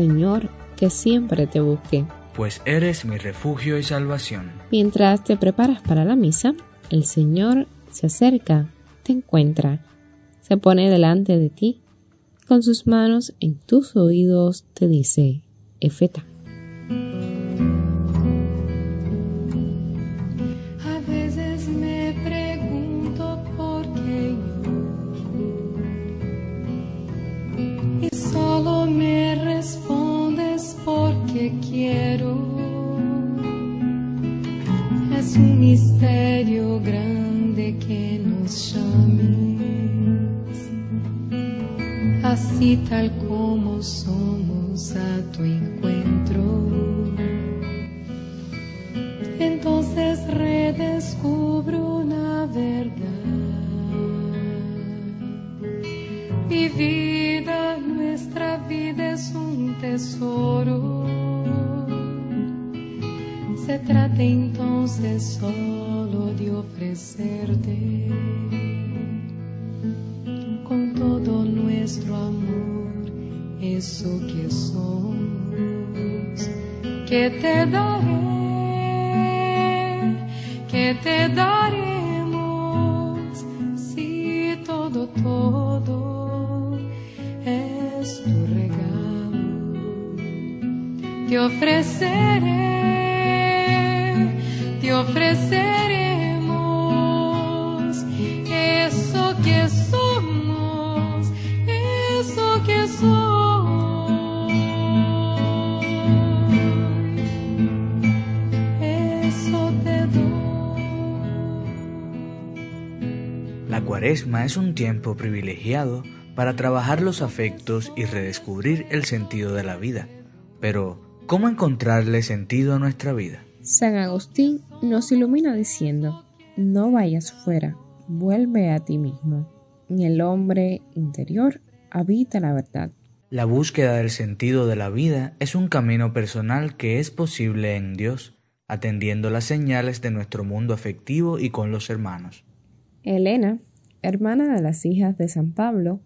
Señor, que siempre te busque. Pues eres mi refugio y salvación. Mientras te preparas para la misa, el Señor se acerca, te encuentra, se pone delante de ti, con sus manos en tus oídos te dice, Efeta. Así tal como somos a tu encuentro. Entonces redescubro una verdad. Mi vida, nuestra vida es un tesoro se trata entonces solo de ofrecerte eso que somos, que te daré, que te daremos, si todo, todo es tu regalo, te ofreceré ofreceremos cuaresma es un tiempo privilegiado para trabajar los afectos y redescubrir el sentido de la vida. Pero, ¿cómo encontrarle sentido a nuestra vida? San Agustín nos ilumina diciendo, no vayas fuera, vuelve a ti mismo. En el hombre interior habita la verdad. La búsqueda del sentido de la vida es un camino personal que es posible en Dios, atendiendo las señales de nuestro mundo afectivo y con los hermanos. Elena, hermana de las hijas de San Pablo,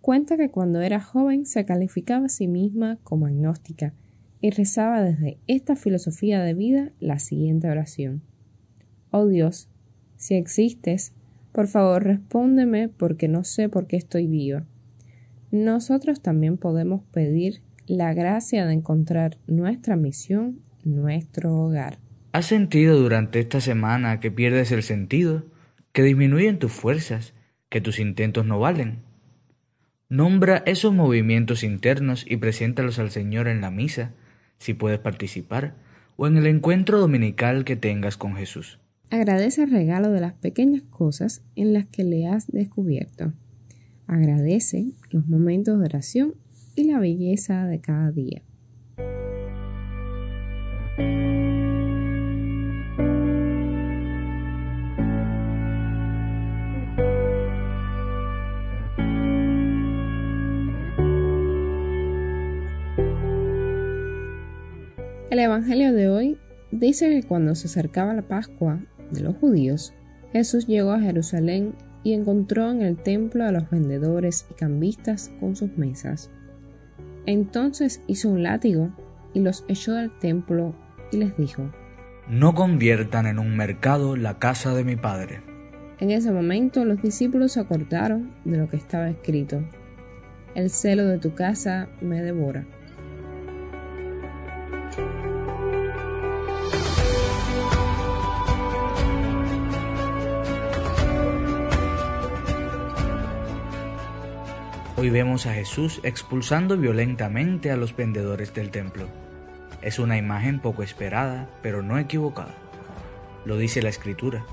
cuenta que cuando era joven se calificaba a sí misma como agnóstica y rezaba desde esta filosofía de vida la siguiente oración. Oh Dios, si existes, por favor respóndeme porque no sé por qué estoy viva. Nosotros también podemos pedir la gracia de encontrar nuestra misión, nuestro hogar. ¿Has sentido durante esta semana que pierdes el sentido, que disminuyen tus fuerzas, que tus intentos no valen? Nombra esos movimientos internos y preséntalos al Señor en la misa, si puedes participar, o en el encuentro dominical que tengas con Jesús. Agradece el regalo de las pequeñas cosas en las que le has descubierto. Agradece los momentos de oración y la belleza de cada día. El Evangelio de hoy dice que cuando se acercaba la Pascua de los judíos, Jesús llegó a Jerusalén y encontró en el templo a los vendedores y cambistas con sus mesas. Entonces hizo un látigo y los echó del templo y les dijo, No conviertan en un mercado la casa de mi Padre. En ese momento los discípulos se acordaron de lo que estaba escrito, El celo de tu casa me devora. Hoy vemos a Jesús expulsando violentamente a los vendedores del templo. Es una imagen poco esperada, pero no equivocada. Lo dice la escritura,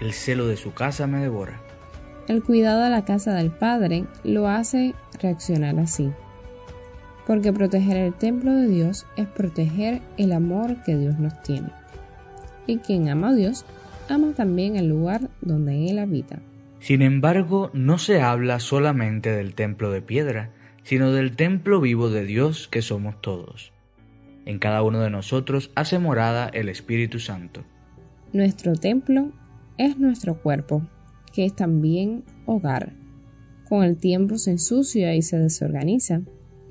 el celo de su casa me devora. El cuidado a la casa del Padre lo hace reaccionar así. Porque proteger el templo de Dios es proteger el amor que Dios nos tiene. Y quien ama a Dios, ama también el lugar donde Él habita. Sin embargo, no se habla solamente del templo de piedra, sino del templo vivo de Dios que somos todos. En cada uno de nosotros hace morada el Espíritu Santo. Nuestro templo es nuestro cuerpo, que es también hogar. Con el tiempo se ensucia y se desorganiza,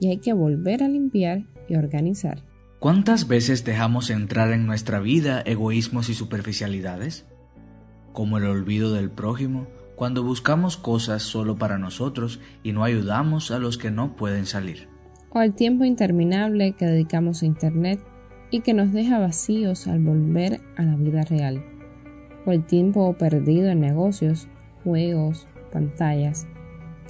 y hay que volver a limpiar y organizar. ¿Cuántas veces dejamos entrar en nuestra vida egoísmos y superficialidades? Como el olvido del prójimo, cuando buscamos cosas solo para nosotros y no ayudamos a los que no pueden salir. O el tiempo interminable que dedicamos a Internet y que nos deja vacíos al volver a la vida real. O el tiempo perdido en negocios, juegos, pantallas,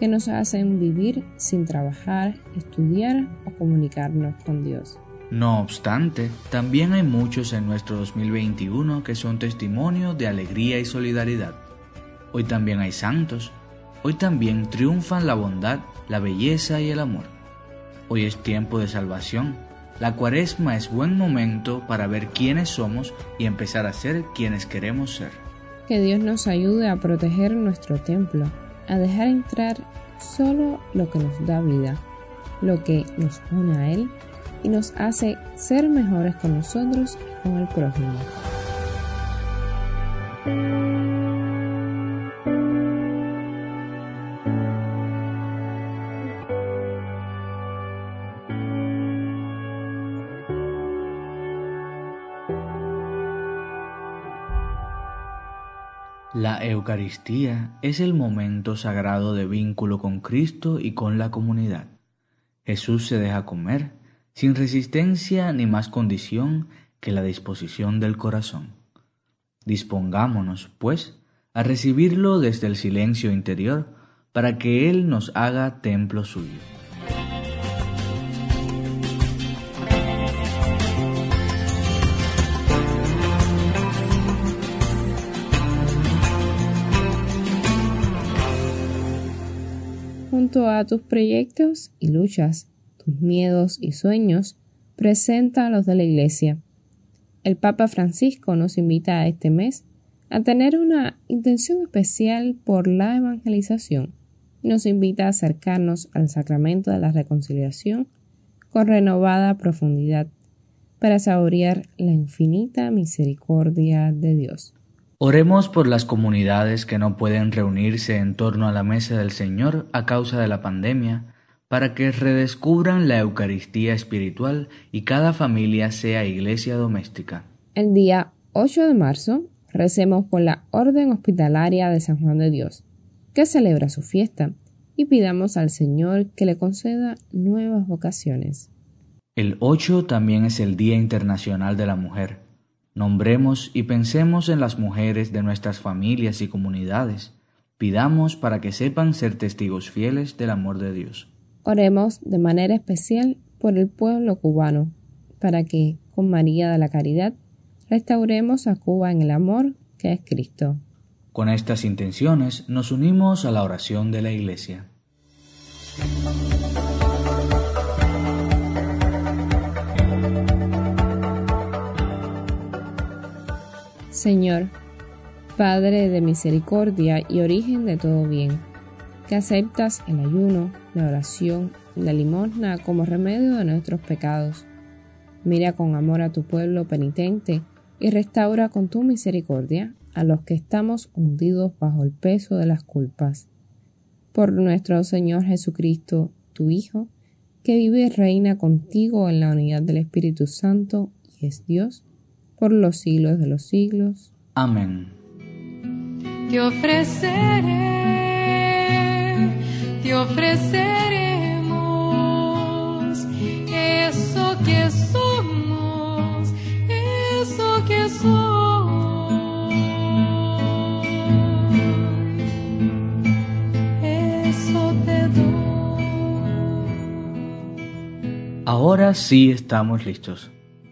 que nos hacen vivir sin trabajar, estudiar o comunicarnos con Dios. No obstante, también hay muchos en nuestro 2021 que son testimonio de alegría y solidaridad. Hoy también hay santos, hoy también triunfan la bondad, la belleza y el amor. Hoy es tiempo de salvación. La cuaresma es buen momento para ver quiénes somos y empezar a ser quienes queremos ser. Que Dios nos ayude a proteger nuestro templo, a dejar entrar solo lo que nos da vida, lo que nos une a Él y nos hace ser mejores con nosotros y con el prójimo. Eucaristía es el momento sagrado de vínculo con Cristo y con la comunidad. Jesús se deja comer sin resistencia ni más condición que la disposición del corazón. Dispongámonos, pues, a recibirlo desde el silencio interior para que Él nos haga templo suyo. Junto a tus proyectos y luchas, tus miedos y sueños, presenta a los de la Iglesia. El Papa Francisco nos invita este mes a tener una intención especial por la evangelización. Nos invita a acercarnos al sacramento de la reconciliación con renovada profundidad para saborear la infinita misericordia de Dios. Oremos por las comunidades que no pueden reunirse en torno a la mesa del Señor a causa de la pandemia, para que redescubran la Eucaristía espiritual y cada familia sea iglesia doméstica. El día 8 de marzo recemos por la Orden Hospitalaria de San Juan de Dios, que celebra su fiesta, y pidamos al Señor que le conceda nuevas vocaciones. El 8 también es el Día Internacional de la Mujer. Nombremos y pensemos en las mujeres de nuestras familias y comunidades. Pidamos para que sepan ser testigos fieles del amor de Dios. Oremos de manera especial por el pueblo cubano, para que, con María de la Caridad, restauremos a Cuba en el amor que es Cristo. Con estas intenciones nos unimos a la oración de la Iglesia. Señor, Padre de misericordia y origen de todo bien, que aceptas el ayuno, la oración la limosna como remedio de nuestros pecados. Mira con amor a tu pueblo penitente y restaura con tu misericordia a los que estamos hundidos bajo el peso de las culpas. Por nuestro Señor Jesucristo, tu Hijo, que vive y reina contigo en la unidad del Espíritu Santo y es Dios, por los siglos de los siglos. Amén. Te ofreceré, te ofreceremos eso que somos, eso que somos, eso te doy. Ahora sí estamos listos.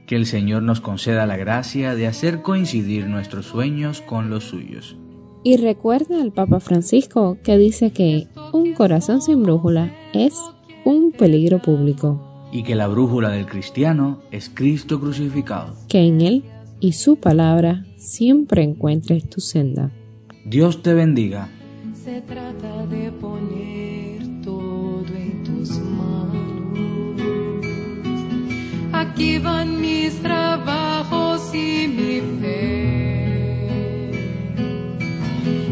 Que el Señor nos conceda la gracia de hacer coincidir nuestros sueños con los suyos. Y recuerda al Papa Francisco que dice que un corazón sin brújula es un peligro público, Y que la brújula del cristiano es Cristo crucificado. que en él y su palabra siempre encuentres tu senda. Dios te bendiga. Se trata de aquí van mis trabajos y mi fe.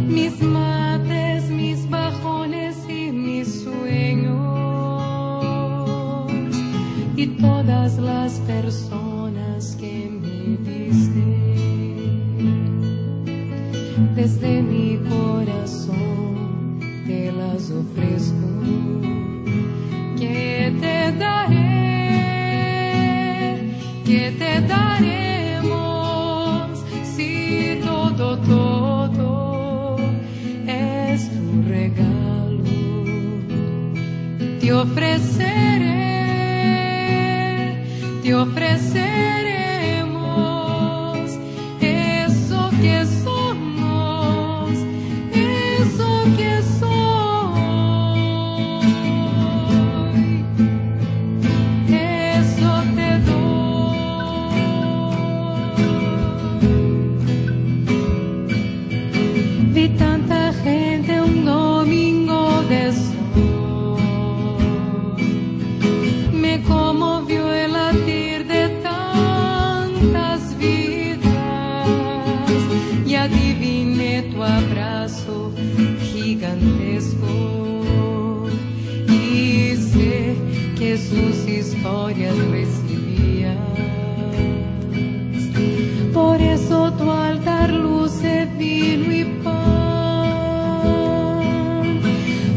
Mis mates, mis bajones y mis sueños. Y todas las personas que me diste. Desde mi corazón te las ofrezco. Que te daré que te daremos si todo, todo es tu regalo. Te ofreceré, te ofreceré. sus historias recibía. Por eso tu altar luce vino y pan,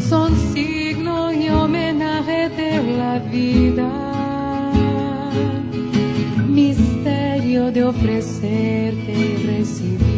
son signo y homenaje de la vida, misterio de ofrecerte y recibir.